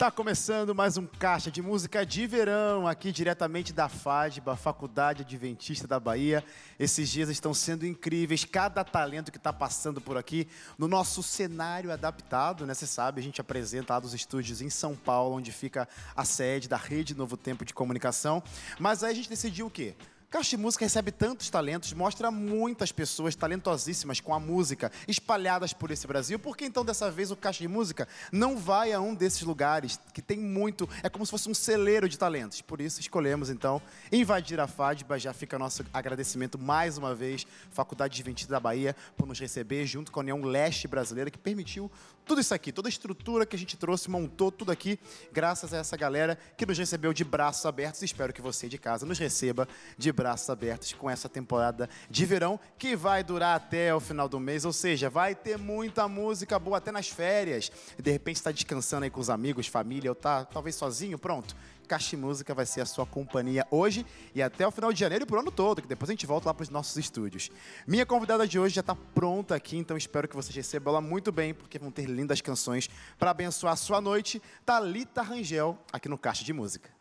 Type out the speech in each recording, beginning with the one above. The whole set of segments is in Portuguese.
Tá começando mais um Caixa de Música de Verão, aqui diretamente da FADBA, Faculdade Adventista da Bahia. Esses dias estão sendo incríveis, cada talento que está passando por aqui no nosso cenário adaptado, né? Você sabe, a gente apresenta lá dos estúdios em São Paulo, onde fica a sede da Rede Novo Tempo de Comunicação. Mas aí a gente decidiu o quê? Caixa de Música recebe tantos talentos, mostra muitas pessoas talentosíssimas com a música espalhadas por esse Brasil. Por que então dessa vez o Caixa de Música não vai a um desses lugares que tem muito, é como se fosse um celeiro de talentos. Por isso escolhemos então invadir a FADBA. Já fica nosso agradecimento mais uma vez, Faculdade de Adventista da Bahia, por nos receber junto com a União Leste Brasileira, que permitiu tudo isso aqui, toda a estrutura que a gente trouxe, montou tudo aqui, graças a essa galera que nos recebeu de braços abertos. Espero que você de casa nos receba de braços abertos com essa temporada de verão que vai durar até o final do mês, ou seja, vai ter muita música boa até nas férias. De repente está descansando aí com os amigos, família, ou tá talvez sozinho, pronto. Caixa Música vai ser a sua companhia hoje e até o final de janeiro e pro ano todo, que depois a gente volta lá para os nossos estúdios. Minha convidada de hoje já está pronta aqui, então espero que vocês recebam ela muito bem, porque vão ter lindas canções para abençoar a sua noite. Talita Rangel, aqui no Caixa de Música.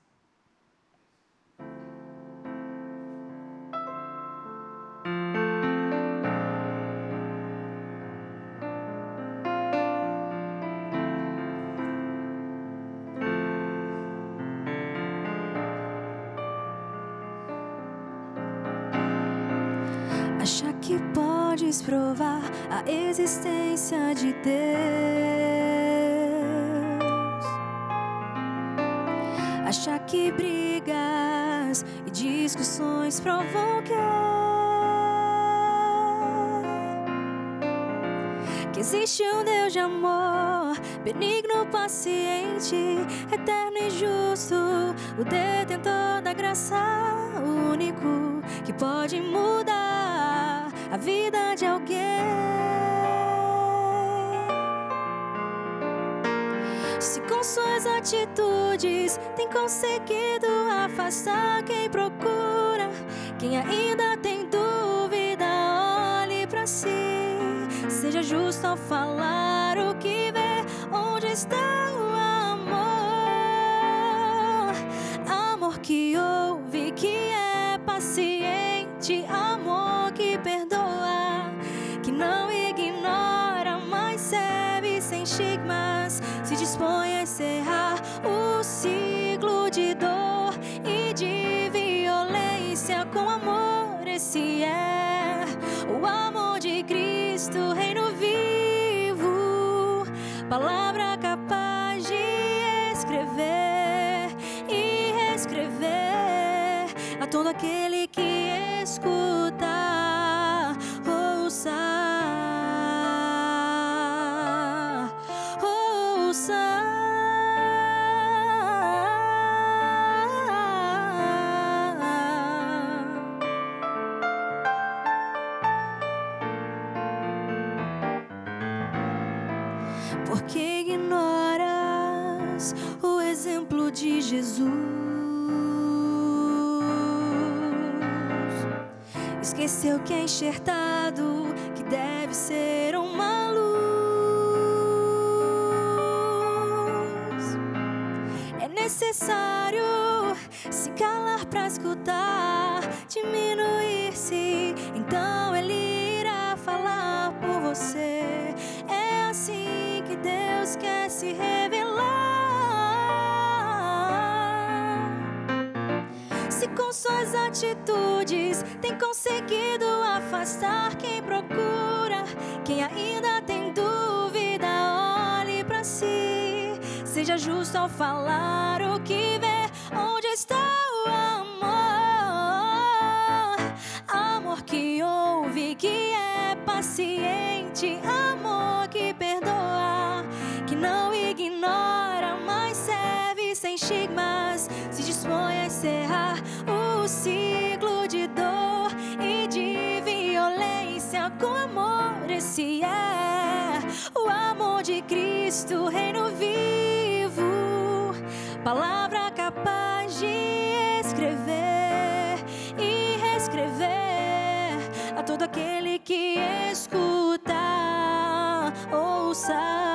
A existência de Deus? Acha que brigas e discussões provam que que existe um Deus de amor, benigno, paciente, eterno e justo, o detentor da graça único que pode mudar a vida de alguém. Se com suas atitudes tem conseguido afastar quem procura, quem ainda tem dúvida, olhe para si. Seja justo ao falar o que vê, onde está o amor? Amor que ouve, que é paciente, Esse é o amor de Cristo, Reino vivo, palavra capaz de escrever e reescrever a todo aquele Porque ignoras o exemplo de Jesus. Esqueceu que é enxertado, que deve ser uma luz. É necessário se calar para escutar, atitudes tem conseguido afastar quem procura, quem ainda tem dúvida, olhe para si. Seja justo ao falar o que vê, onde está o amor? Amor que ouve, que é paciente, amor que perdoa, que não ignora, mas serve sem estigmas, Cristo, Reino vivo, palavra capaz de escrever e reescrever a todo aquele que escuta, ouça,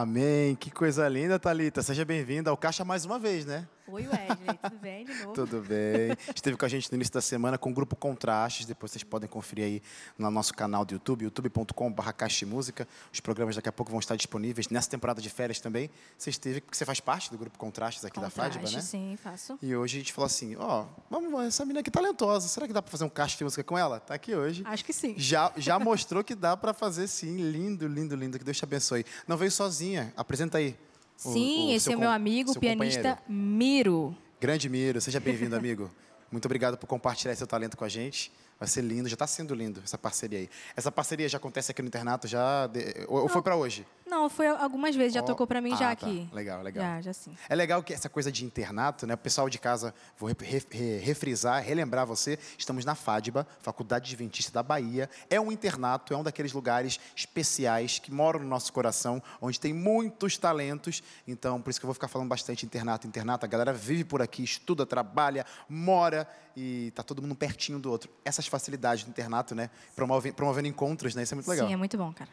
Amém. Que coisa linda, Thalita. Seja bem-vinda ao Caixa mais uma vez, né? Oi, Wesley. Tudo bem de novo? Tudo bem. Esteve com a gente no início da semana com o grupo Contrastes. Depois vocês podem conferir aí no nosso canal do YouTube, youtube.com.br Música. Os programas daqui a pouco vão estar disponíveis. Nessa temporada de férias também, você esteve, porque você faz parte do grupo Contrastes aqui Contraste, da FADBA, né? sim, faço. E hoje a gente falou assim, ó, vamos, essa menina aqui é talentosa. Será que dá para fazer um Caixa de Música com ela? Tá aqui hoje. Acho que sim. Já, já mostrou que dá para fazer sim. Lindo, lindo, lindo. Que Deus te abençoe. Não veio sozinha. Apresenta aí. O- Sim, o esse seu é o meu amigo, seu pianista. Miro. Grande Miro, seja bem-vindo, amigo. Muito obrigado por compartilhar seu talento com a gente. Vai ser lindo, já está sendo lindo essa parceria aí. Essa parceria já acontece aqui no internato, já de- ou, ou foi para hoje? Não, foi algumas vezes, já Ó, tocou pra mim ah, já tá. aqui. Legal, legal. Já, já sim. É legal que essa coisa de internato, né? O pessoal de casa, vou re- re- refrisar, relembrar você, estamos na FADBA, Faculdade Adventista da Bahia. É um internato, é um daqueles lugares especiais que moram no nosso coração, onde tem muitos talentos. Então, por isso que eu vou ficar falando bastante internato, internato. A galera vive por aqui, estuda, trabalha, mora e tá todo mundo pertinho do outro. Essas facilidades do internato, né? Promove, promovendo encontros, né? Isso é muito legal. Sim, é muito bom, cara.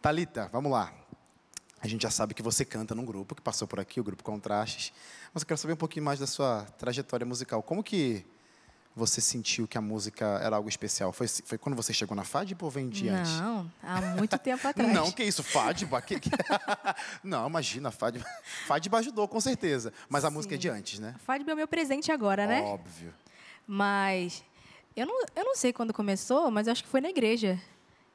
Talita, vamos lá. A gente já sabe que você canta num grupo que passou por aqui, o grupo Contrastes. Mas eu quero saber um pouquinho mais da sua trajetória musical. Como que você sentiu que a música era algo especial? Foi, foi quando você chegou na FADB ou vem de antes? Não, há muito tempo atrás. Não, que isso, FADBA? Que, que... Não, imagina, FADBA. FADBA ajudou, com certeza. Mas a música é de antes, né? Fadb é o meu presente agora, né? Óbvio. Mas eu não, eu não sei quando começou, mas eu acho que foi na igreja,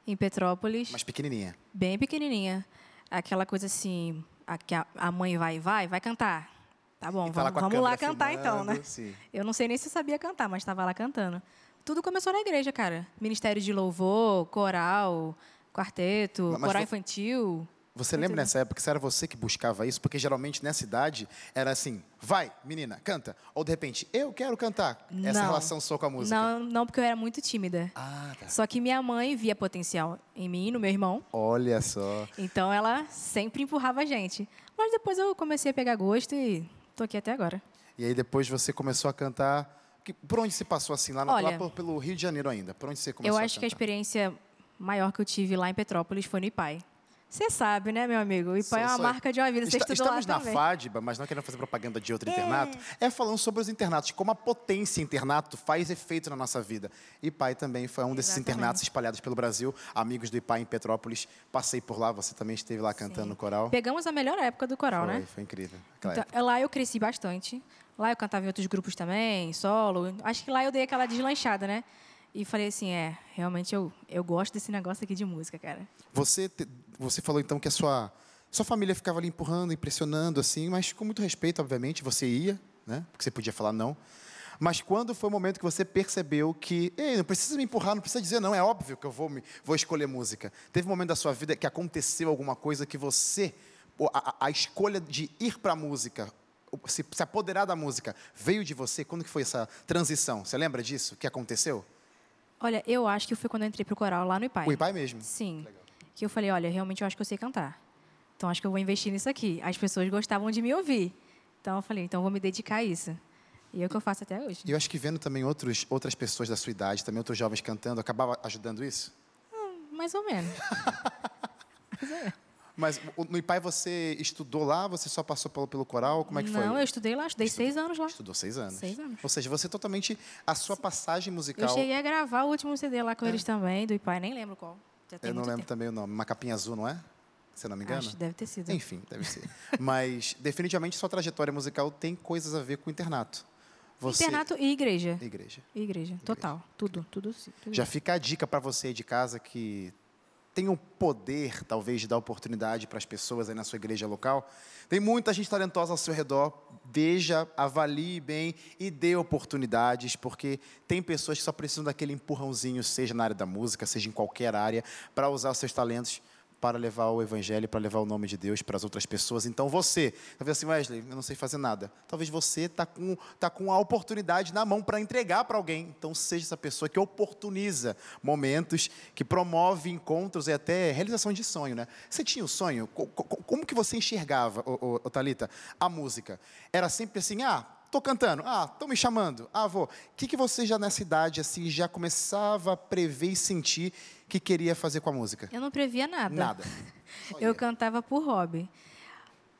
em Petrópolis, Mas pequenininha. bem pequenininha. Aquela coisa assim, a, que a, mãe vai, vai, vai cantar. Tá bom, E tá vamos, vamos lá cantar então, né? filmando, sim. Eu não sei nem se eu sabia cantar, mas estava lá cantando. Tudo começou na igreja, cara. Ministério de louvor, coral, quarteto, Mas coral vo- infantil. Você lembra nessa época que se era você que buscava isso? Porque geralmente nessa idade era assim, vai, menina, canta. Ou de repente, eu quero cantar. Essa Não. relação sua com a música. Não, não, porque eu era muito tímida. Ah, tá. Só que minha mãe via potencial em mim no meu irmão. Olha só. Então ela sempre empurrava a gente. Mas depois eu comecei a pegar gosto e tô aqui até agora. E aí depois você começou a cantar. Por onde se passou assim? Lá, no, Olha, lá por- pelo Rio de Janeiro ainda? Por onde você começou eu acho a que a cantar? experiência maior que eu tive lá em Petrópolis foi no IPAI. Você sabe, né, meu amigo? Sou- é uma sou- marca de uma vida. Você Está- estudou lá Estamos na também. FADBA, mas não querendo fazer propaganda de outro internato. É falando sobre os internatos, como a potência internato faz efeito na nossa vida. IPAI também foi um desses Exatamente. internatos espalhados pelo Brasil. Amigos do IPAI em Petrópolis. Passei por lá, você também esteve lá cantando no coral. Pegamos a melhor época do coral, foi, né? foi incrível. Então, lá eu cresci bastante. Lá eu cantava em outros grupos também, solo. Acho que lá eu dei aquela deslanchada, né? E falei assim, é, realmente eu, eu gosto desse negócio aqui de música, cara. Você, te- você falou então que a sua, sua família ficava ali empurrando, impressionando, assim, mas com muito respeito, obviamente, você ia, né? Porque você podia falar não. Mas quando foi o momento que você percebeu que, ei, não precisa me empurrar, não precisa dizer não, é óbvio que eu vou, me, vou escolher música. Teve um momento da sua vida que aconteceu alguma coisa que você, a, a- escolha de ir para a música, se, se apoderar da música, veio de você? Quando que foi essa transição? Você lembra disso? que aconteceu? Olha, eu acho que foi quando eu entrei pro coral lá no IPAI. O IPAI mesmo? Sim. Que eu falei, olha, realmente eu acho que eu sei cantar. Então acho que eu vou investir nisso aqui. As pessoas gostavam de me ouvir. Então eu falei, então eu vou me dedicar a isso. E é o que eu faço até hoje. E eu acho que vendo também outros, outras pessoas da sua idade, também outros jovens cantando, acabava ajudando isso? Mais ou menos. Mas no IPAI você estudou lá, você só passou pelo, pelo coral? Como é que foi? Não, eu estudei lá, estudei seis anos lá. Estudou seis anos. Seis anos. Ou seja, você totalmente. A sua passagem musical. Eu cheguei a gravar o último CD lá com eles também, do IPAI, nem lembro qual. Eu não lembro tempo. também o nome. Uma capinha azul, não é? Se eu não me engano? Acho deve ter sido. Enfim, deve ser. Mas definitivamente sua trajetória musical tem coisas a ver com o internato. Você... Internato e igreja. Igreja. E igreja, total. Tudo, tudo. sim, tudo. Já fica a dica para você aí de casa que tem o poder, talvez, de dar oportunidade para as pessoas aí na sua igreja local. Tem muita gente talentosa ao seu redor. Veja, avalie bem e dê oportunidades, porque tem pessoas que só precisam daquele empurrãozinho, seja na área da música, seja em qualquer área, para usar os seus talentos para levar o evangelho, para levar o nome de Deus para as outras pessoas. Então você, talvez assim, Wesley, eu não sei fazer nada. Talvez você está com, tá com a oportunidade na mão para entregar para alguém. Então seja essa pessoa que oportuniza momentos, que promove encontros e até realização de sonho, né? Você tinha o sonho? Co- co- Como que você enxergava, ô, Thalita, a música? Era sempre assim, ah, tô cantando. Ah, estão me chamando. Ah, vou. O que, que você já nessa idade, assim, já começava a prever e sentir que queria fazer com a música? Eu não previa nada. Nada. Eu cantava por hobby.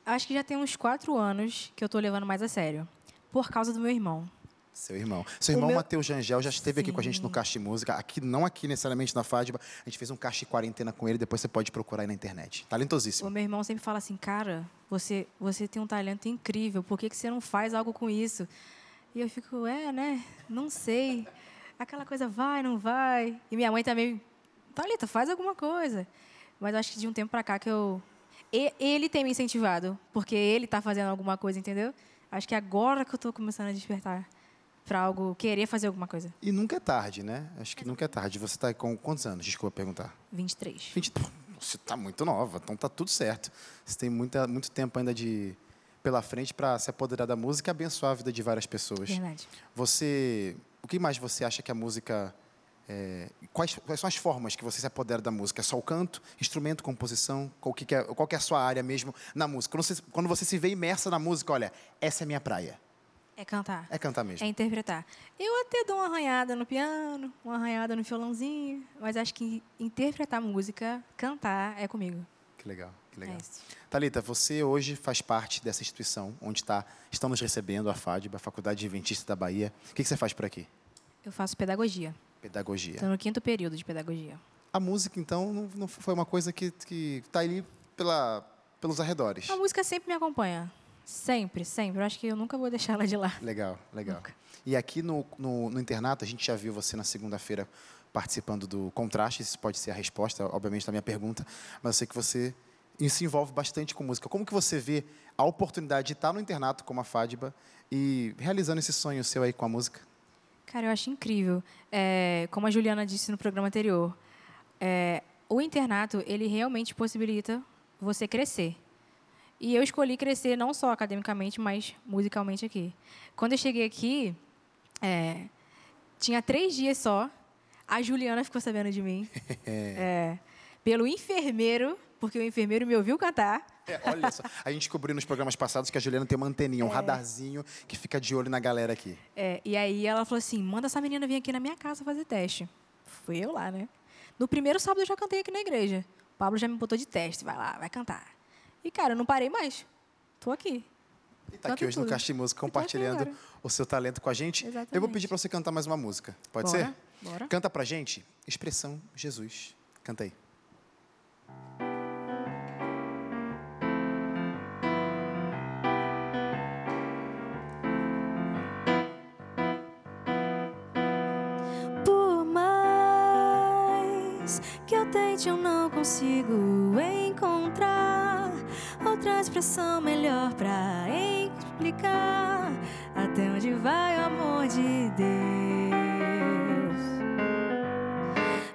Acho que já tem uns quatro anos que eu tô levando mais a sério. Por causa do meu irmão. Seu irmão. Seu O irmão meu- Matheus Jangel já esteve aqui com a gente no Sim. Caixa de Música. Aqui, não aqui necessariamente na Fádiba. A gente fez um caixa de quarentena com ele, depois você pode procurar aí na internet. O Talentosíssimo. meu irmão sempre fala assim, cara, você, você tem um talento incrível, por que, que você não faz algo com isso? E eu fico, é, né? Não sei. Aquela coisa vai, não vai. E minha mãe também, Thalita, faz alguma coisa. Mas acho que de um tempo pra cá que eu. E- Ele tem me incentivado, porque ele tá fazendo alguma coisa, entendeu? Acho que agora que eu tô começando a despertar pra algo, querer fazer alguma coisa. E nunca é tarde, né? Acho que nunca é tarde. Você está com quantos anos? Desculpa perguntar. 23. 20. Pô, Você está muito nova, então tá tudo certo. Você tem muita, muito tempo ainda de pela frente para se apoderar da música e abençoar a vida de várias pessoas. Verdade. Você, o que mais você acha que a música é, quais, quais são as formas que você se apodera da música? É só o canto, instrumento, composição? Qual que, é, qual que é a sua área mesmo na música? Quando você, quando você se vê imersa na música, olha, essa é a minha praia. É cantar. É cantar mesmo. É interpretar. Eu até dou uma arranhada no piano, uma arranhada no violãozinho, mas acho que interpretar música, cantar, é comigo. Que legal, que legal. É. Talita, você hoje faz parte dessa instituição onde tá, estão nos recebendo a FADB, a Faculdade Adventista da Bahia. O que, que você faz por aqui? Eu faço pedagogia. Pedagogia. Estou no quinto período de pedagogia. A música, então, não, não foi uma coisa que está ali pela, pelos arredores. A música sempre me acompanha. Sempre, sempre. Eu acho que eu nunca vou deixar ela de lá. Legal, legal. Nunca. E aqui no, no, no internato, a gente já viu você na segunda-feira participando do Contraste. Isso pode ser a resposta, obviamente, da minha pergunta. Mas eu sei que você se envolve bastante com música. Como que você vê a oportunidade de estar no internato como a Fadiba e realizando esse sonho seu aí com a música? Cara, eu acho incrível. É, como a Juliana disse no programa anterior, é, o internato, ele realmente possibilita você crescer. E eu escolhi crescer não só academicamente, mas musicalmente aqui. Quando eu cheguei aqui, é, tinha três dias só. A Juliana ficou sabendo de mim. É, pelo enfermeiro, porque o enfermeiro me ouviu cantar. É, olha só, a gente descobriu nos programas passados que a Juliana tem uma anteninha, um radarzinho que fica de olho na galera aqui. É, e aí ela falou assim: manda essa menina vir aqui na minha casa fazer teste. Fui eu lá, né? No primeiro sábado eu já cantei aqui na igreja. O Pablo já me botou de teste, vai lá, vai cantar. E, cara, eu não parei mais. Tô aqui. E tá Canta aqui hoje no tudo. Caixa de Música compartilhando o seu talento com a gente. Eu vou Exatamente. pedir para você cantar mais uma música. Pode Bora, ser? bora. Canta pra gente Expressão Jesus. Canta aí. Tente, eu não consigo encontrar outra expressão melhor pra explicar até onde vai o amor de Deus.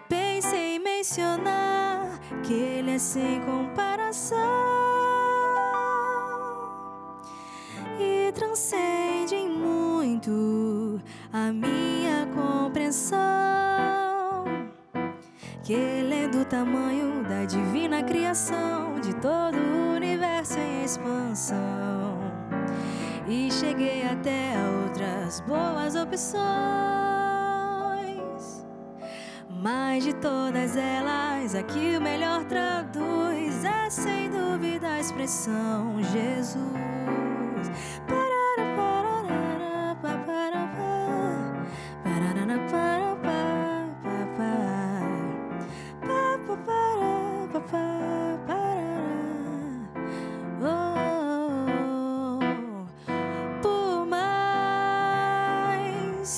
Pensei em mencionar que Ele é sem comparação e transcende muito a minha compreensão. Que ele é do tamanho da divina criação, de todo o universo em expansão. E cheguei até outras boas opções. Mas de todas elas, a que o melhor traduz é sem dúvida a expressão Jesus.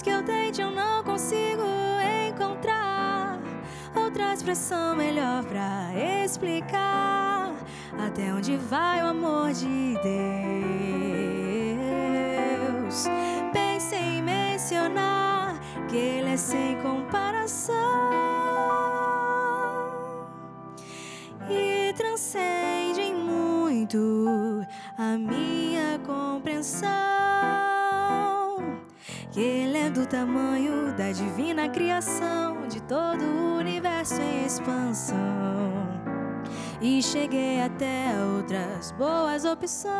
Que eu tente, eu não consigo encontrar outra expressão melhor pra explicar até onde vai o amor de Deus. Pensei em mencionar que Ele é sem comparação do tamanho da divina criação, de todo o universo em expansão. E cheguei até outras boas opções.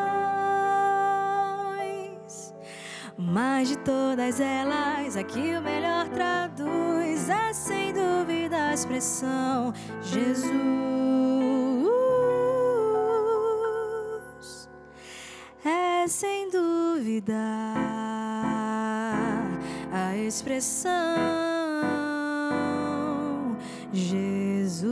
Mas de todas elas, aqui o melhor traduz é sem dúvida a expressão Jesus. Expressão Jesus.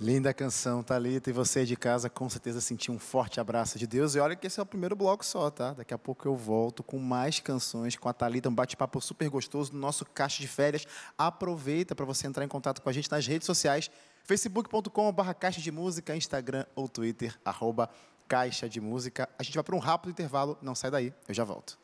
Linda canção, Thalita. E você de casa com certeza sentiu um forte abraço de Deus. E olha que esse é o primeiro bloco só, tá? Daqui a pouco eu volto com mais canções com a Thalita, um bate-papo super gostoso no nosso Caixa de Férias. Aproveita para você entrar em contato com a gente nas redes sociais, facebook.com.br Caixa de Música, Instagram ou Twitter, arroba Caixa de Música. A gente vai para um rápido intervalo, não sai daí, eu já volto.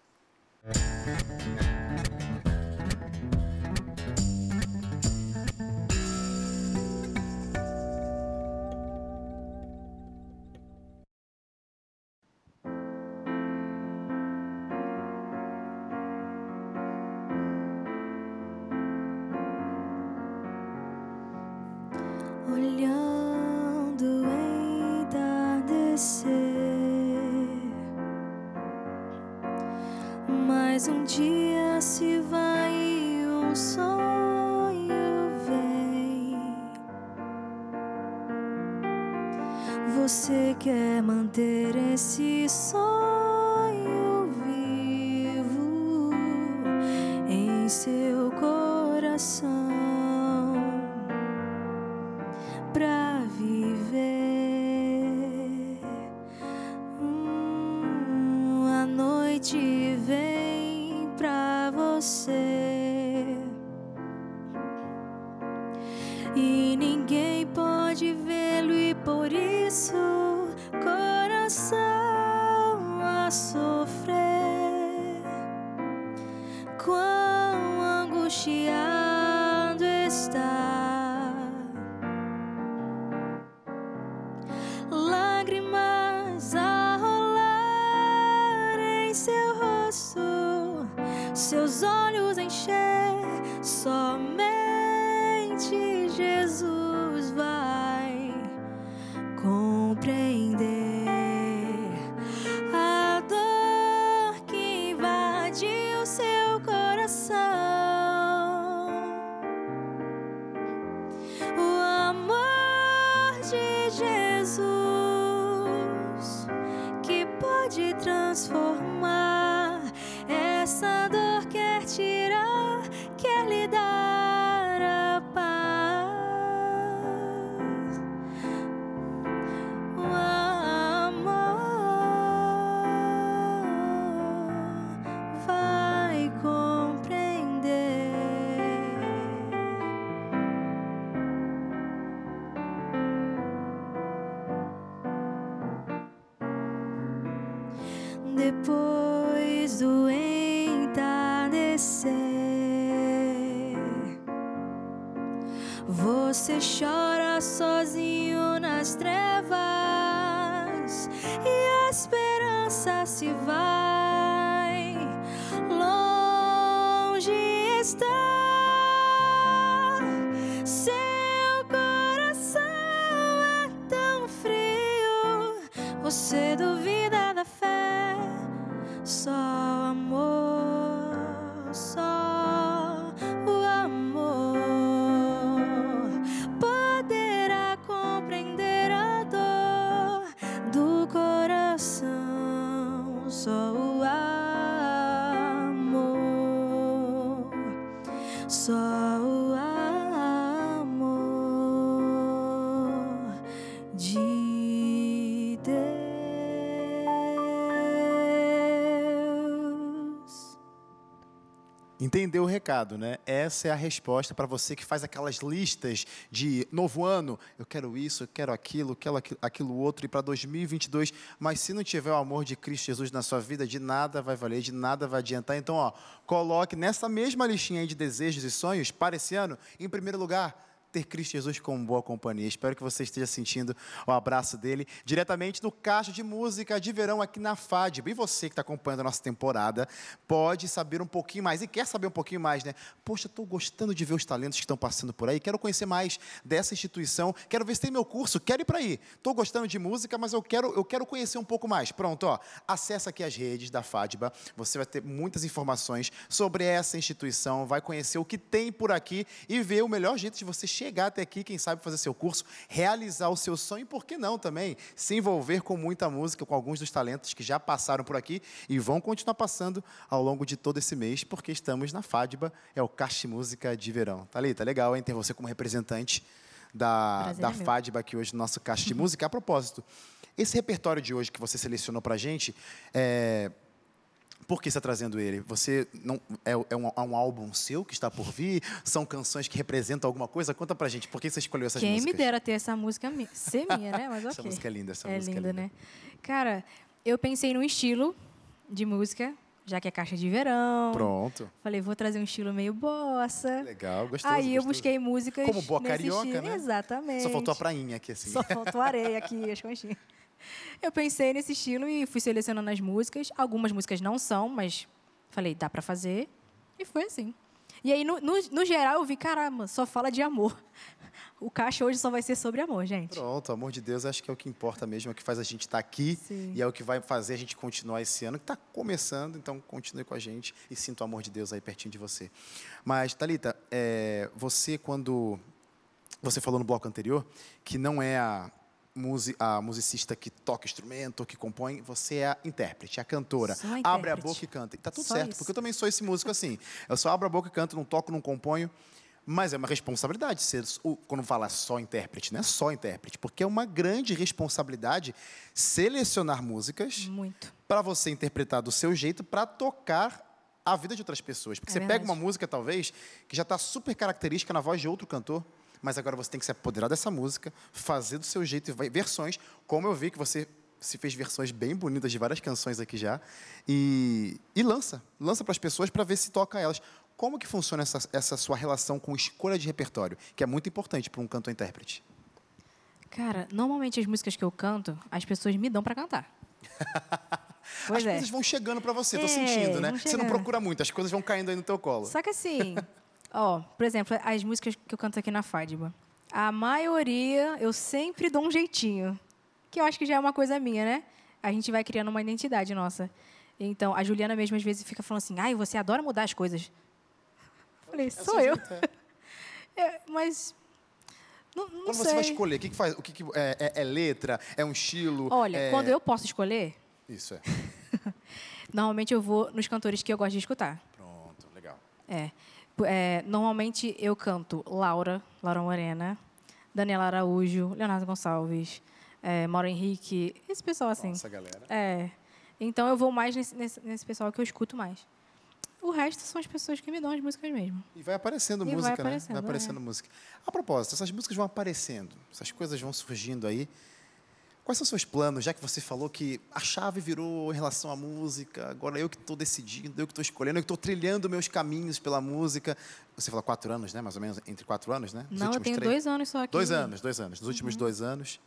lágrimas a rolar em seu rosto, seus olhos encher só Música Entendeu o recado, né? Essa é a resposta para você que faz aquelas listas de novo ano, eu quero isso, eu quero aquilo, quero aquilo, aquilo outro, e para 2022, mas se não tiver o amor de Cristo Jesus na sua vida, de nada vai valer, de nada vai adiantar. Então, ó, coloque nessa mesma listinha aí de desejos e sonhos para esse ano, em primeiro lugar, ter Cristo Jesus como boa companhia. Espero que você esteja sentindo o abraço dele diretamente no Caixa de Música de Verão aqui na FADB. E você que está acompanhando a nossa temporada pode saber um pouquinho mais e quer saber um pouquinho mais, né? Poxa, estou gostando de ver os talentos que estão passando por aí, quero conhecer mais dessa instituição, quero ver se tem meu curso, quero ir para aí. Estou gostando de música, mas eu quero, eu quero conhecer um pouco mais. Pronto, ó, acessa aqui as redes da FADBA, você vai ter muitas informações sobre essa instituição, vai conhecer o que tem por aqui e ver o melhor jeito de você chegar até aqui, quem sabe fazer seu curso, realizar o seu sonho e, por que não também, se envolver com muita música, com alguns dos talentos que já passaram por aqui e vão continuar passando ao longo de todo esse mês, porque estamos na FADBA, é o Caixa Música de Verão. Thalita, legal, hein, ter você como representante da, da é FADBA aqui hoje no nosso Caixa de Música. A propósito, esse repertório de hoje que você selecionou para a gente, é, por que está trazendo ele? Você não é, é, um, é, um, álbum seu que está por vir? São canções que representam alguma coisa? Conta pra gente, por que você escolheu essas Quem músicas? Quem me dera ter essa música ser minha, né? Mas okay. Essa música é linda, essa é música linda, é linda. né? Cara, eu pensei num estilo de música, já que é caixa de verão. Pronto. Falei, vou trazer um estilo meio bossa. Legal, gostoso. Aí eu gostoso. busquei músicas Como boa carioca, estilo. né? Exatamente. Só faltou a prainha aqui, assim. Só faltou areia aqui, as conchinhas. Eu pensei nesse estilo e fui selecionando as músicas. Algumas músicas não são, mas Falei, dá para fazer. E foi assim. E aí, no, no, no, geral, eu vi, caramba, só fala de amor. O caixa hoje só vai ser sobre amor, gente. Pronto, amor de Deus, acho que é o que importa mesmo, é o que faz a gente estar tá aqui Sim. e é o que vai fazer a gente continuar esse ano, que está começando, então continue com a gente e sinta o amor de Deus aí pertinho de você. Mas, Thalita, é, você quando. Você falou no bloco anterior que não é a, a musicista que toca instrumento, que compõe, você é a intérprete, a cantora. A Abre a boca e canta. E tá tudo só certo, isso. porque eu também sou esse músico assim. Eu só abro a boca e canto, não toco, não componho. Mas é uma responsabilidade ser, quando fala só intérprete, não é só intérprete, porque é uma grande responsabilidade selecionar músicas para você interpretar do seu jeito para tocar a vida de outras pessoas. Porque é você verdade. pega uma música, talvez, que já está super característica na voz de outro cantor, mas agora você tem que se apoderar dessa música, fazer do seu jeito versões, como eu vi que você se fez versões bem bonitas de várias canções aqui já, e, e lança, lança para as pessoas para ver se toca elas. Como que funciona essa, essa sua relação com escolha de repertório, que é muito importante para um cantor-intérprete? Cara, normalmente as músicas que eu canto, as pessoas me dão para cantar. Pois as é. coisas vão chegando para você, é, tô sentindo, né? Você não procura muito, as coisas vão caindo aí no teu colo. Só que assim, Ó, por exemplo, as músicas que eu canto aqui na Fátima. A maioria eu sempre dou um jeitinho. Que eu acho que já é uma coisa minha, né? A gente vai criando uma identidade nossa. Então, a Juliana mesmo às vezes fica falando assim: ai, você adora mudar as coisas. Eu falei, sou eu. é, mas. Não, não quando sei. você vai escolher, o que, que faz? O que, que é, é, é, letra? É um estilo? Olha, é... quando eu posso escolher. Isso é. normalmente eu vou nos cantores que eu gosto de escutar. Pronto, legal. É. É, normalmente eu canto Laura, Laura Morena, Daniela Araújo, Leonardo Gonçalves, é, Mauro Henrique, esse pessoal assim. Nossa, galera. É. Então eu vou mais nesse, nesse, nesse, pessoal que eu escuto mais. O resto são as pessoas que me dão as músicas mesmo. E vai aparecendo e música, vai aparecendo, né? Vai aparecendo é. música. A propósito, essas músicas vão aparecendo, essas coisas vão surgindo aí. Quais são os seus planos, já que você falou que a chave virou em relação à música, agora eu que estou decidindo, eu que estou escolhendo, eu que estou trilhando meus caminhos pela música. Você falou quatro anos, né? Mais ou menos, entre quatro anos, né? Nos Não, eu tenho três... dois anos só aqui. Dois anos, dois anos. Nos últimos uhum. dois anos.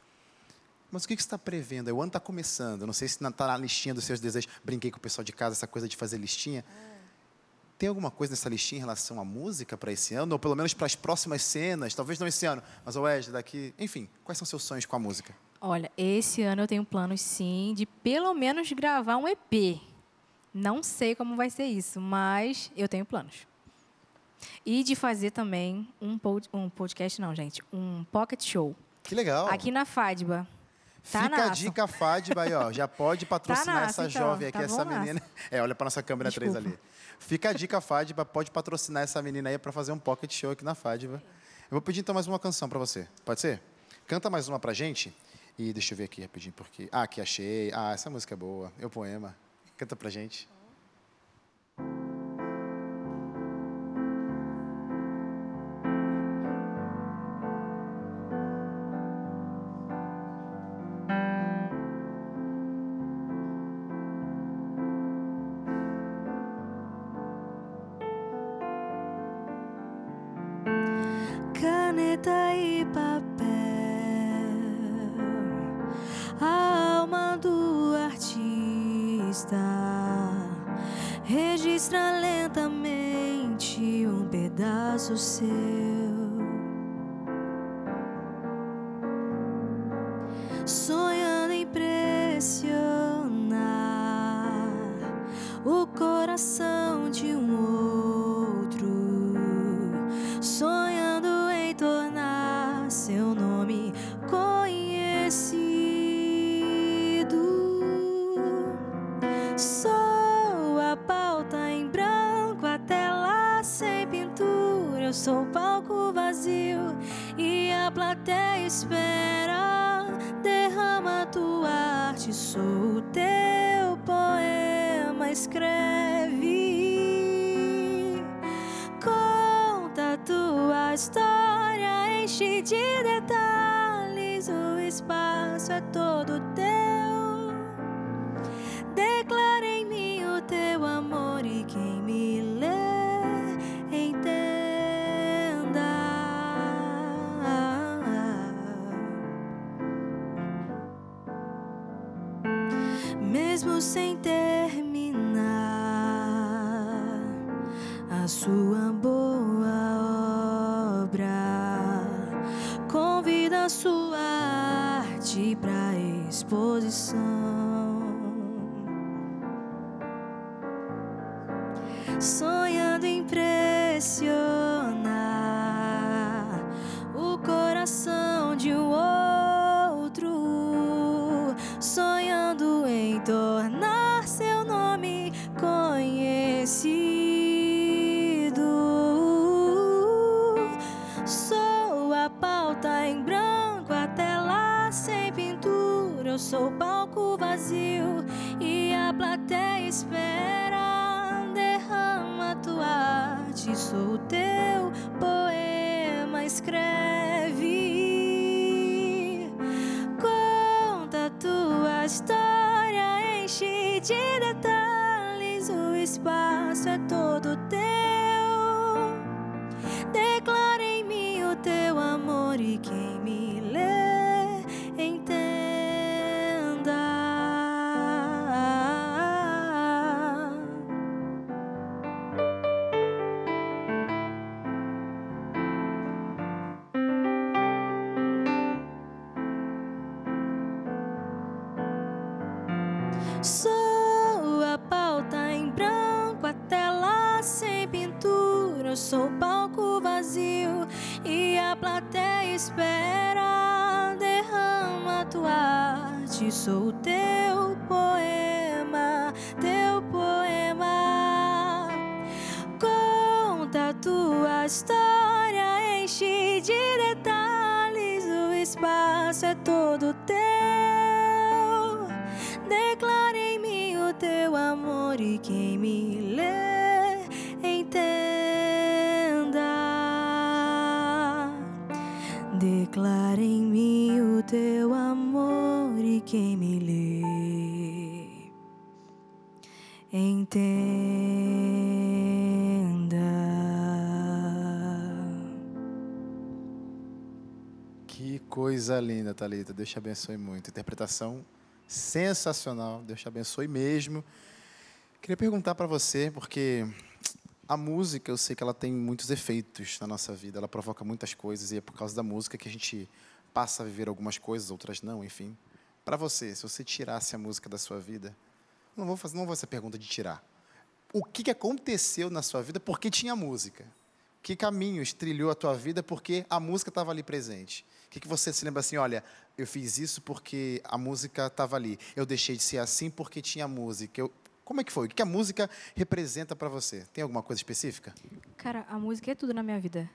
Mas o que você está prevendo? O ano está começando. Eu não sei se está na listinha dos seus desejos. Brinquei com o pessoal de casa, essa coisa de fazer listinha. Ah. Tem alguma coisa nessa listinha em relação à música para esse ano? Ou pelo menos para as próximas cenas? Talvez não esse ano, mas o Wesley daqui. Enfim, quais são seus sonhos com a música? Olha, esse ano eu tenho planos, sim, de pelo menos gravar um EP. Não sei como vai ser isso, mas eu tenho planos. E de fazer também um, pod, um podcast, não, gente, um pocket show. Que legal. Aqui na FADBA. Tá Fica a dica FADBA aí, ó. Já pode patrocinar tá essa então. jovem aqui, tá essa menina. É, olha para nossa câmera Desculpa. 3 ali. Fica a dica FADBA, pode patrocinar essa menina aí para fazer um pocket show aqui na FADBA. Eu vou pedir então mais uma canção para você. Pode ser? Canta mais uma pra gente. E deixa eu ver aqui rapidinho, porque. Ah, aqui achei. Ah, essa música é boa. É o poema. Canta pra gente. Caneta Sou a pauta em branco, a tela sem pintura. Eu sou o palco vazio e a plateia espera. Derrama tua arte, sou o teu poema. Escreve, conta tua história, enche de detalhes. O espaço é todo poema. Escreve, coisa linda, Thalita. Deus te abençoe muito. Interpretação sensacional. Deus te abençoe mesmo. Queria perguntar para você, porque a música, eu sei que ela tem muitos efeitos na nossa vida. Ela provoca muitas coisas e é por causa da música que a gente passa a viver algumas coisas, outras não, enfim. Para você, se você tirasse a música da sua vida, não vou fazer, não vou fazer pergunta de tirar. O que, que aconteceu na sua vida porque tinha música? Que caminhos trilhou a tua vida porque a música estava ali presente? O que, que você se lembra assim, olha, eu fiz isso porque a música estava ali. Eu deixei de ser assim porque tinha música. Eu- como é que foi? O que que a música representa para você? Tem alguma coisa específica? Cara, a música é tudo na minha vida.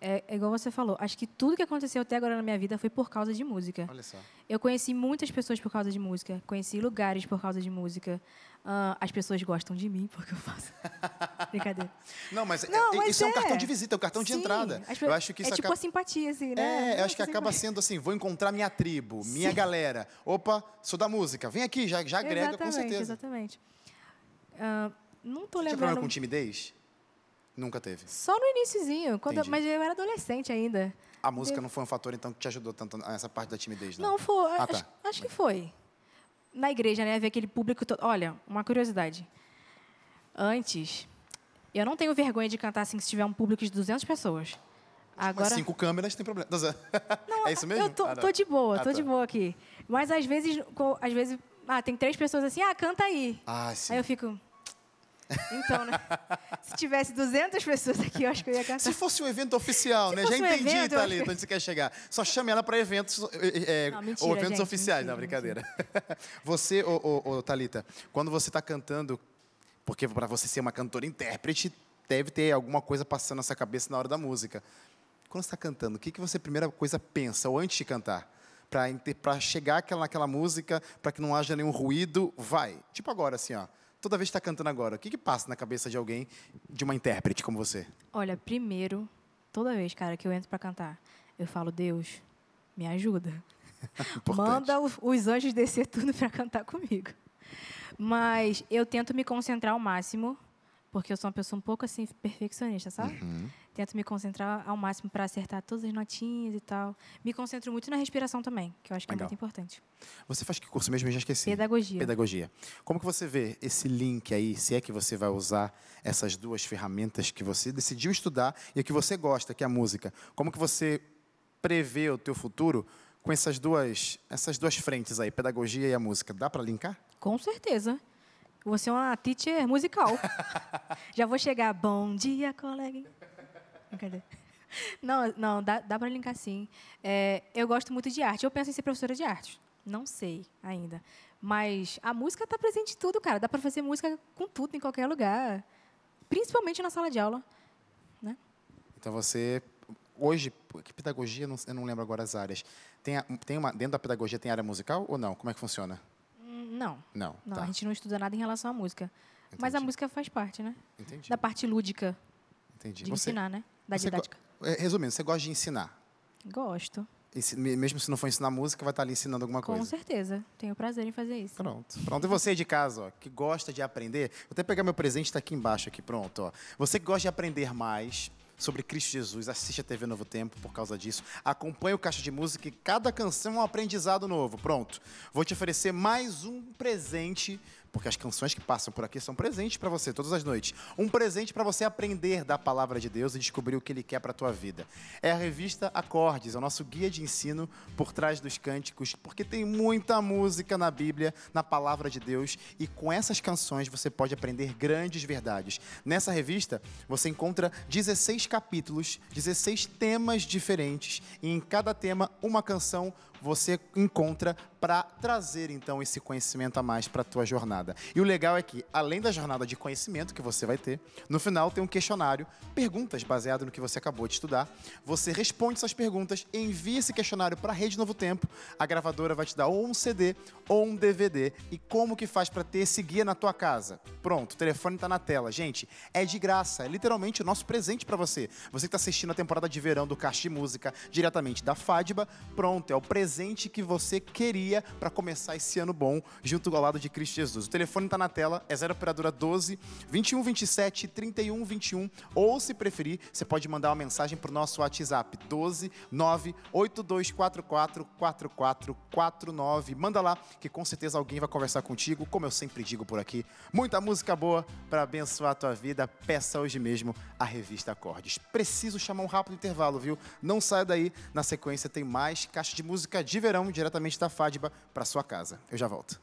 É, é igual você falou. Acho que tudo que aconteceu até agora na minha vida foi por causa de música. Olha só. Eu conheci muitas pessoas por causa de música. Conheci lugares por causa de música. Ah, as pessoas gostam de mim porque eu faço. Brincadeira. Não, mas, é- Não, é- mas isso é. um é. cartão de visita, é um cartão de Sim, entrada. as Eu acho que é isso tipo acaba... a simpatia, assim, né? É, eu Não, acho que acaba sendo assim, vou encontrar minha tribo, minha galera. Opa, sou da música, vem aqui, já, já agrega com Exatamente, certeza. Exatamente. Ah, não tô Você tinha lembrando. problema com timidez? Nunca teve. Só no iniciozinho, quando mas eu era adolescente ainda. A música não foi um fator, então, que te ajudou tanto nessa parte da timidez, não? Não, foi. Ah, acho, tá. acho que foi. Na igreja, né? Ver aquele público todo. Olha, uma curiosidade. Antes, eu não tenho vergonha de cantar assim se tiver um público de 200 pessoas. Agora, Mas cinco câmeras tem problema. é isso mesmo? eu tô, Ah, não. tô de boa, Ah, tô tá. de boa aqui. Mas às vezes, às vezes, ah, tem três pessoas assim, ah, canta aí. Ah, sim. Aí eu fico. Então, né? Se tivesse 200 pessoas aqui, eu acho que eu ia cantar. Se fosse um evento oficial, né? Já um entendi, evento, Thalita, onde você quer chegar. Só chame ela para eventos, é, Não, mentira, ou eventos gente, oficiais, mentira, não, brincadeira. Você, ô, ô, Thalita, quando você está cantando, porque para você ser uma cantora intérprete, deve ter alguma coisa passando na sua cabeça na hora da música. Quando você está cantando, o que, que você, primeira coisa, pensa, ou antes de cantar? Para chegar aquela, naquela música, para que não haja nenhum ruído, vai. Tipo agora, assim, ó. Toda vez que está cantando agora, o que, que passa na cabeça de alguém, de uma intérprete como você? Olha, primeiro, toda vez, cara, que eu entro pra cantar, eu falo, Deus, me ajuda. Manda os anjos descer tudo pra cantar comigo. Mas eu tento me concentrar ao máximo, porque eu sou uma pessoa um pouco assim perfeccionista, sabe? Uhum. Tento me concentrar ao máximo para acertar todas as notinhas e tal. Me concentro muito na respiração também, que eu acho que Legal. é muito importante. Você faz que curso mesmo? Eu já esqueci. Pedagogia. Pedagogia. Como que você vê esse link aí, se é que você vai usar essas duas ferramentas que você decidiu estudar e que você gosta, que é a música? Como que você prevê o teu futuro com essas duas, essas duas frentes aí, pedagogia e a música? Dá para linkar? Com certeza. Vou ser uma teacher musical. Já vou chegar, bom dia, colega. Não, não, dá, dá para linkar sim. É, eu gosto muito de arte. Eu penso em ser professora de arte. Não sei ainda. Mas a música está presente em tudo, cara. Dá para fazer música com tudo, em qualquer lugar. Principalmente na sala de aula. Né? Então você hoje, que pedagogia, eu não lembro agora as áreas. Tem, tem uma dentro da pedagogia tem área musical ou não? Como é que funciona? Não, Não. não. tá. A gente não estuda nada em relação à música. Mas a Entendi. música faz parte, né? Entendi. Da parte lúdica Entendi. de Você- ensinar, né? Da didática. é, Resumindo, você gosta de ensinar. Gosto. Mesmo se não for ensinar música, vai estar ali ensinando alguma Com coisa. certeza. Tenho prazer em fazer isso. Pronto. Pronto. E você de casa, ó, que gosta de aprender, vou até pegar meu presente, está aqui embaixo, aqui, pronto. Ó. Você que gosta de aprender mais sobre Cristo Jesus, assiste a TV Novo Tempo por causa disso. Acompanhe o Caixa de Música e cada canção é um aprendizado novo. Pronto. Vou te oferecer mais um presente, porque as canções que passam por aqui são presentes para você todas as noites. Um presente para você aprender da palavra de Deus e descobrir o que ele quer para a tua vida. É a revista Acordes, é o nosso guia de ensino por trás dos cânticos, porque tem muita música na Bíblia, na palavra de Deus, e com essas canções você pode aprender grandes verdades. Nessa revista, você encontra 16 capítulos, 16 temas diferentes, e em cada tema, uma canção você encontra para trazer então esse conhecimento a mais para a tua jornada. E o legal é que, além da jornada de conhecimento que você vai ter, no final tem um questionário, perguntas baseado no que você acabou de estudar. Você responde essas perguntas, envia esse questionário para a Rede Novo Tempo. A gravadora vai te dar ou um CD ou um DVD. E como que faz para ter esse guia na tua casa? Pronto, o telefone está na tela. Gente, é de graça, é literalmente o nosso presente para você. Você que está assistindo a temporada de verão do Caixa de Música diretamente da Fadba, pronto, é o presente que você queria para começar esse ano bom junto ao lado de Cristo Jesus. O telefone está na tela, é 0 operadora 12 21 27 31 21 ou se preferir, você pode mandar uma mensagem para o nosso WhatsApp 12 9 8244 4449. Manda lá que com certeza alguém vai conversar contigo, como eu sempre digo por aqui. Muita música boa para abençoar a tua vida. Peça hoje mesmo a revista Acordes. Preciso chamar um rápido intervalo, viu? Não saia daí. Na sequência tem mais caixa de música de verão diretamente da Fadba para sua casa. Eu já volto.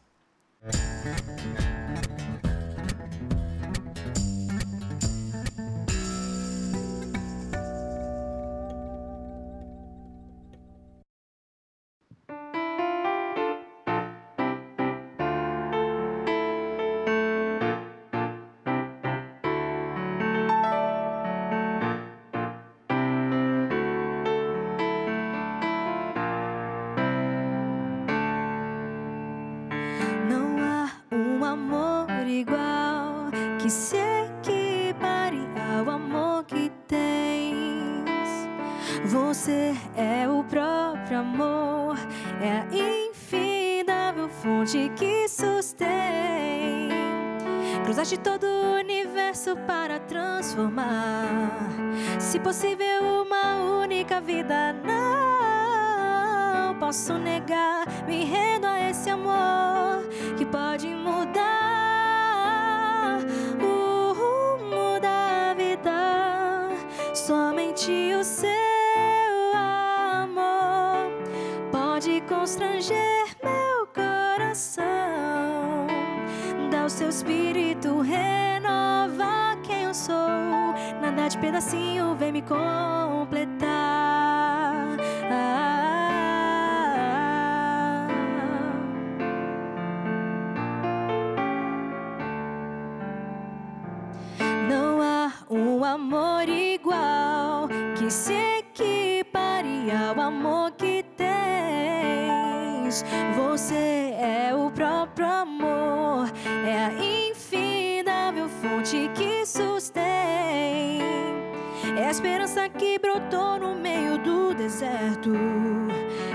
Se possível, uma única vida não posso negar. Me rendo a esse amor que pode mudar o rumo da vida. Somente o seu amor pode constranger meu coração. Dá o seu espírito, renova de pedacinho vem me completar.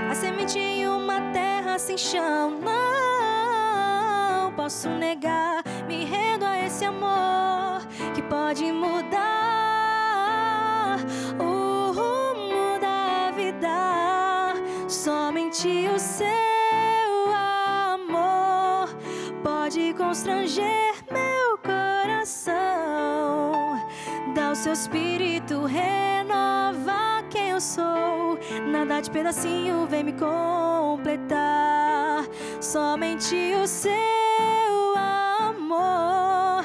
A semente em uma terra sem chão. Não posso negar, me rendo a esse amor que pode mudar o rumo da vida. Somente o seu amor pode constranger meu coração. Dá o seu espírito, sou. Nada de pedacinho vem me completar. Somente o seu amor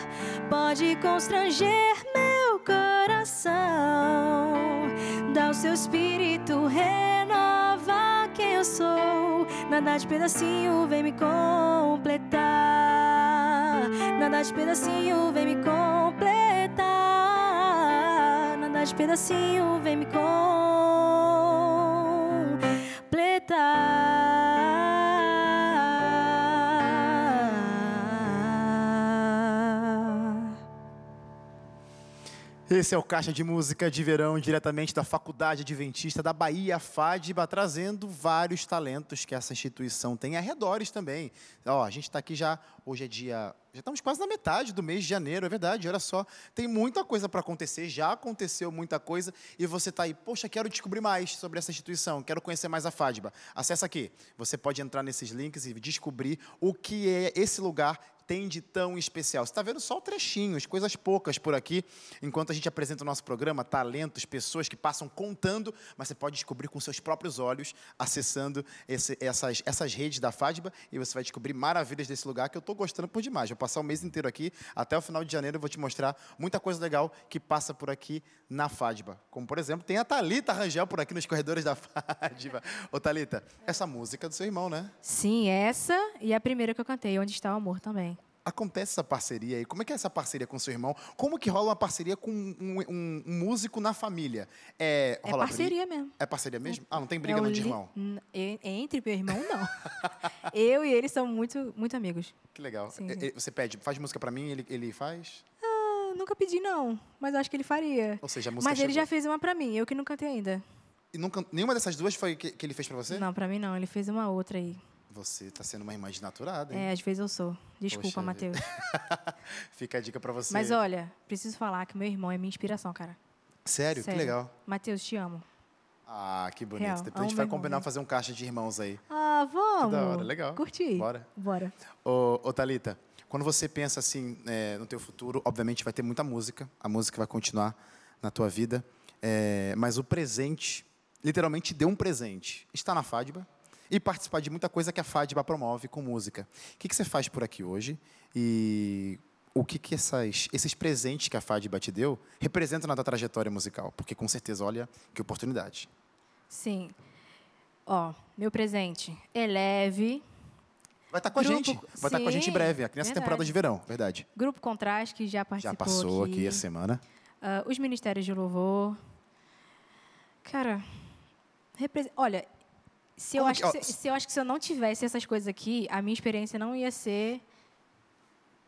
pode constranger meu coração. Dá o seu espírito, renova quem eu sou. Nada de pedacinho vem me completar. Nada de pedacinho vem me completar. Nada de pedacinho vem me completar. Esse é o Caixa de Música de Verão, diretamente da Faculdade Adventista da Bahia, FADBA, trazendo vários talentos que essa instituição tem, arredores também. Ó, a gente está aqui já, hoje é dia, já estamos quase na metade do mês de janeiro, é verdade, olha só, tem muita coisa para acontecer, já aconteceu muita coisa, e você está aí, poxa, quero descobrir mais sobre essa instituição, quero conhecer mais a FADBA. Acesse aqui, você pode entrar nesses links e descobrir o que é esse lugar tem de tão especial? Você está vendo só trechinhos, coisas poucas por aqui, enquanto a gente apresenta o nosso programa, talentos, pessoas que passam contando, mas você pode descobrir com seus próprios olhos, acessando esse, essas, essas redes da FADBA, e você vai descobrir maravilhas desse lugar que eu estou gostando por demais. Passar o mês inteiro aqui, até o final de janeiro eu vou te mostrar muita coisa legal que passa por aqui na FADBA. Como, por exemplo, tem a Thalita Rangel por aqui nos corredores da FADBA. Ô, Thalita, essa música é do seu irmão, né? Sim, essa e a primeira que eu cantei, Onde Está o Amor também. Acontece essa parceria aí? Como é que é essa parceria com seu irmão? Como que rola uma parceria com um, um- um músico na família? É, É parceria briga? mesmo. É parceria mesmo? Ah, não tem briga É não de irmão? Entre meu irmão, não. eu e ele são muito, muito amigos. Que legal. Sim, sim. Você pede, faz música pra mim, ele, ele faz? Ah, nunca pedi, não. Mas acho que ele faria. Ou seja, a música Mas ele chegou. já fez uma pra mim, eu que não cantei ainda. E nunca, nenhuma dessas duas foi que, que ele fez pra você? Não, pra mim não. Ele fez uma outra aí. Você tá sendo uma irmã desnaturada, hein? É, às vezes eu sou. Desculpa, Matheus. Fica a dica pra você. Mas olha, preciso falar que meu irmão é minha inspiração, cara. Sério? Sério. Que legal. Matheus, te amo. Ah, que bonito. Real, Depois a gente vai irmão, combinar viu? fazer um caixa de irmãos aí. Ah, vamos. da hora, legal. Curti. Bora. Bora. Ô, ô Thalita, quando você pensa assim é, no teu futuro, obviamente vai ter muita música, a música vai continuar na tua vida, é, mas o presente, literalmente deu um presente, está na FADBA e participar de muita coisa que a FADBA promove com música. O que, que você faz por aqui hoje e o que, que essas, esses presentes que a FADBA te deu representam na tua trajetória musical? Porque com certeza, olha, que oportunidade. Sim. Ó, meu presente é leve. Vai estar com a Grupo- gente, vai estar com a gente em Sim, breve, aqui nessa verdade. temporada de verão, verdade. Grupo Contraste, que já participou Já passou aqui a semana. Ah, os Ministérios de Louvor. Cara, olha, se eu, acho que- que, se, se eu acho que se eu não tivesse essas coisas aqui, a minha experiência não ia ser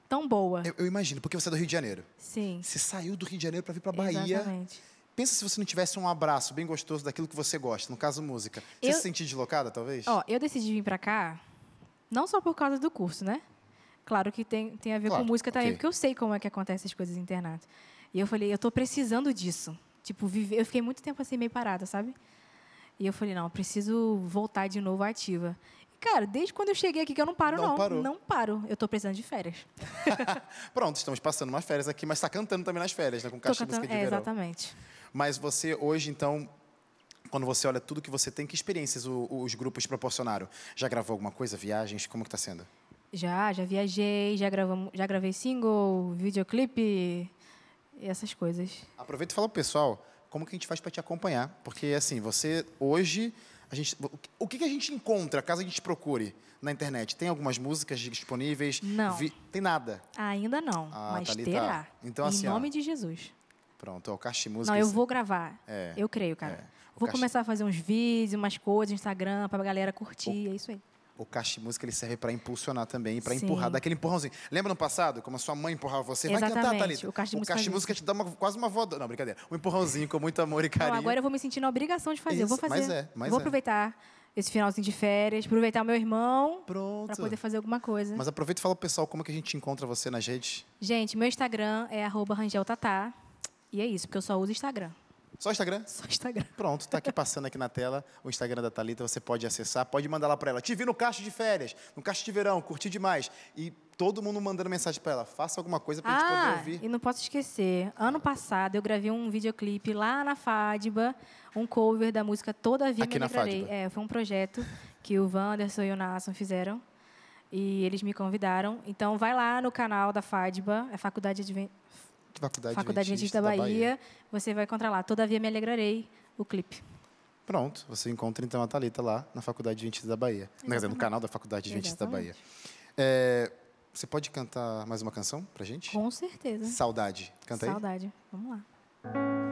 tão boa. Eu, eu imagino, porque você é do Rio de Janeiro. Sim. Você saiu do Rio de Janeiro para vir para Bahia. Exatamente. Pensa se você não tivesse um abraço bem gostoso daquilo que você gosta, no caso música. Você Eu- se sentir deslocada, talvez? Ó, eu decidi vir pra cá, não só por causa do curso, né? Claro que tem, tem a ver Claro, com música também, ok. porque eu sei como é que acontecem as coisas em internato. E eu falei, eu tô precisando disso. Tipo, viver, eu fiquei muito tempo assim, meio parada, sabe? E eu falei, não, preciso voltar de novo ativa. E, cara, desde quando eu cheguei aqui que eu não paro, Não não. parou. Não paro. Eu tô precisando de férias. Pronto, estamos passando umas férias aqui, mas está cantando também nas férias, né? Com caixa de música cantando, de é, verão. exatamente. Mas você hoje, então, quando você olha tudo que você tem, que experiências os grupos proporcionaram? Já gravou alguma coisa, viagens? Como que está sendo? Já, já viajei, já, gravamos, já gravei single, videoclipe e essas coisas. Aproveita e fala pro pessoal como que a gente faz para te acompanhar, porque assim, você hoje a gente, o que que a gente encontra caso a gente procure na internet? Tem algumas músicas disponíveis? Não. tem nada. Ainda não, Ah, mas Thalita. terá. Então, em assim, ó, nome de Jesus. Pronto, ó, o Caixa Música. Não, eu vou gravar. É, eu creio, cara. é. O Vou começar a fazer uns vídeos, umas coisas Instagram pra galera curtir, é isso aí. O Caixa de Música ele serve para impulsionar também, para empurrar, dar aquele empurrãozinho. Lembra no passado, como a sua mãe empurrava você? Vai cantar, Exatamente, Thalita. o Caixa de Música Caixa de Música te dá uma- quase uma voadora. Não, brincadeira. Um empurrãozinho com muito amor e carinho. Não, agora eu vou me sentir na obrigação de fazer. eu vou Isso, fazer. mas é, mas vou é. aproveitar esse finalzinho de férias, aproveitar o meu irmão pra poder fazer alguma coisa. Mas aproveita e fala pro pessoal como é que a gente encontra você nas redes. Gente, meu Instagram é arroba rangeltatá. E é isso, porque eu só uso Instagram. Só Instagram? Só Instagram. Pronto, tá aqui passando aqui na tela o Instagram da Thalita, você pode acessar, pode mandar lá para ela. Te vi no caixa de férias, no caixa de verão, curti demais. E todo mundo mandando mensagem para ela, faça alguma coisa pra gente poder Ah, ouvir. e não posso esquecer. Ano passado eu gravei um videoclipe lá na Fádiba, um cover da música Todavia Aqui Me na. Fádiba. É, foi um projeto que o Wanderson e o Nasson fizeram. E eles me convidaram. Então vai lá no canal da Fádiba, é Faculdade Adven- Faculdade, Faculdade Adventista Adventista da Bahia. Você vai encontrar lá, Todavia Me Alegrarei, o clipe. Pronto, você encontra então a Thalita lá na Faculdade Adventista da Bahia. Quer dizer, no canal da Faculdade Adventista da Bahia. Exatamente. É, você pode cantar mais uma canção pra gente? Com certeza. Saudade. Canta aí. Saudade. Vamos lá.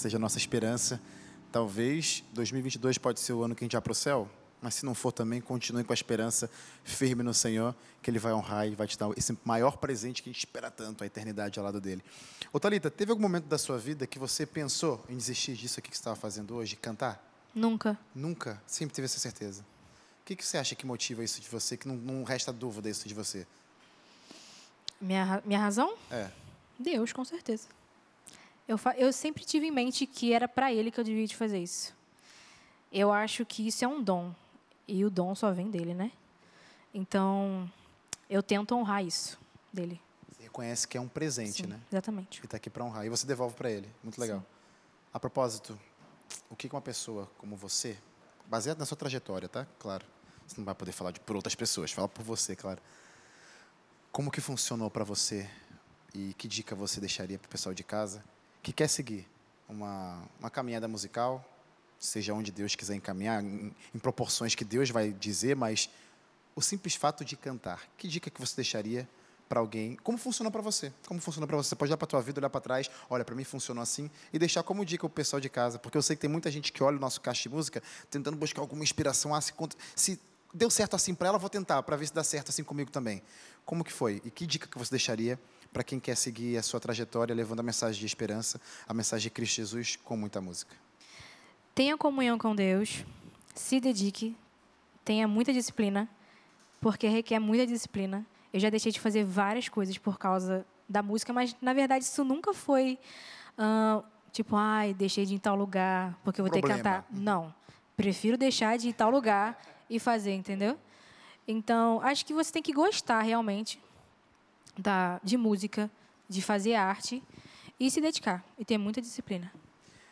Seja a nossa esperança. Talvez 2022 pode ser o ano que a gente vai para o céu, mas se não for também, continue com a esperança firme no Senhor, que Ele vai honrar e vai te dar esse maior presente que a gente espera tanto, a eternidade ao lado dele. Ô Thalita, teve algum momento da sua vida que você pensou em desistir disso aqui que você estava fazendo hoje, cantar? Nunca. Nunca? Sempre teve essa certeza. O que, que você acha que motiva isso de você, que não, não resta dúvida isso de você? Minha, minha razão? É. Deus, com certeza. Eu, eu sempre tive em mente que era para Ele que eu devia de fazer isso. Eu acho que isso é um dom. E o dom só vem dele, né? Então, eu tento honrar isso dele. Você reconhece que é um presente, Sim, né? Exatamente. Ele está aqui para honrar. E você devolve para ele. Muito legal. A propósito, o que que uma pessoa como você, baseado na sua trajetória, tá? Claro. Você não vai poder falar de, por outras pessoas, fala por você, claro. Como que funcionou para você e que dica você deixaria para o pessoal de casa que quer seguir uma, uma caminhada musical, seja onde Deus quiser encaminhar, em, em proporções que Deus vai dizer, mas o simples fato de cantar. Que dica que você deixaria para alguém? Como funciona para você? Como funciona para você? Você pode olhar para a tua vida, olhar para trás, olha, para mim funcionou assim, e deixar como dica o pessoal de casa, porque eu sei que tem muita gente que olha o nosso caixa de música tentando buscar alguma inspiração, ah, se, se deu certo assim para ela, vou tentar, para ver se dá certo assim comigo também. Como que foi? E que dica que você deixaria para quem quer seguir a sua trajetória, levando a mensagem de esperança, a mensagem de Cristo Jesus com muita música? Tenha comunhão com Deus, se dedique, tenha muita disciplina, porque requer muita disciplina. Eu já deixei de fazer várias coisas por causa da música, mas na verdade isso nunca foi ah, tipo, ai, deixei de ir em tal lugar porque eu vou ter que Problema. cantar. Não. Prefiro deixar de ir em tal lugar e fazer, entendeu? Então, acho que você tem que gostar realmente da, de música, de fazer arte e se dedicar e ter muita disciplina.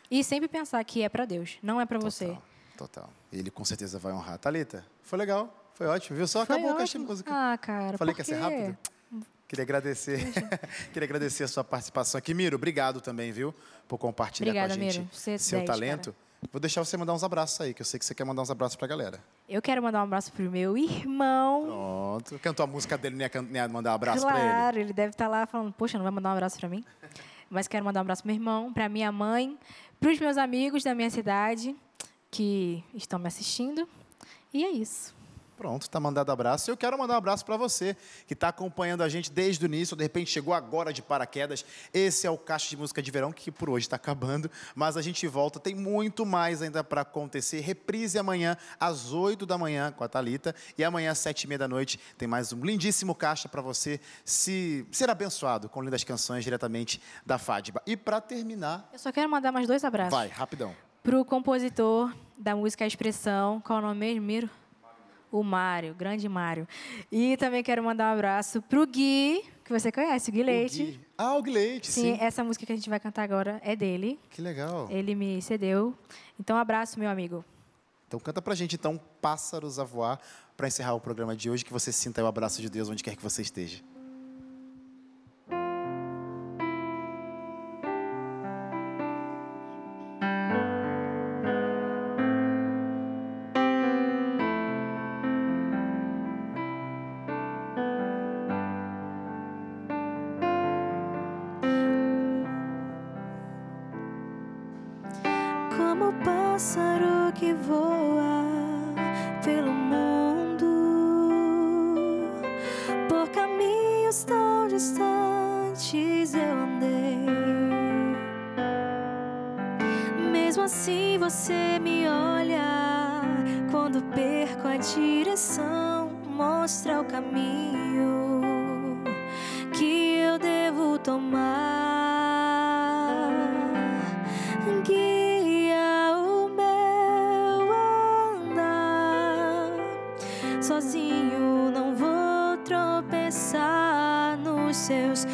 E sempre pensar que é para Deus, não é para você. Total. Ele com certeza vai honrar. Thalita, foi legal, foi ótimo, viu? Só Foi acabou o caixa de ótimo. música. Ah, cara. Falei que ia ser rápido? Queria agradecer. Queria agradecer a sua participação aqui. Miro, obrigado também, viu? Por compartilhar Obrigada, com a gente Miro. É seu 10, talento. Vou deixar você mandar uns abraços aí, que eu sei que você quer mandar uns abraços pra galera. Eu quero mandar um abraço pro meu irmão. Pronto. Cantou a música dele, não ia, mandar um abraço pra ele? claro, ele. deve estar lá falando, poxa, não vai mandar um abraço para mim? Mas quero mandar um abraço pro meu irmão, para minha mãe, para os meus amigos da minha cidade que estão me assistindo. E é isso. Pronto, tá mandado abraço. Eu quero mandar um abraço para você que está acompanhando a gente desde o início, de repente chegou agora de paraquedas. Esse é o Caixa de Música de Verão, que por hoje está acabando, mas a gente volta, tem muito mais ainda para acontecer. Reprise amanhã às 8 da manhã com a Thalita e amanhã às 7 e meia da noite tem mais um lindíssimo caixa para você se ser abençoado com lindas canções diretamente da Fadba. E para terminar, Eu só quero mandar mais dois abraços. vai, rapidão. Pro compositor da música Expressão, qual é o nome mesmo, Miro? O Mário, grande Mário. E também quero mandar um abraço pro Gui, que você conhece, o Gui Leite. O Gui. Ah, o Gui Leite, Sim, sim. essa música que a gente vai cantar agora é dele. Que legal. Ele me cedeu. Então, um abraço, meu amigo. Então canta pra gente então Pássaros a Voar para encerrar o programa de hoje, que você sinta o abraço de Deus onde quer que você esteja. Caminho que eu devo tomar. Guia o meu andar. Sozinho não vou tropeçar nos seus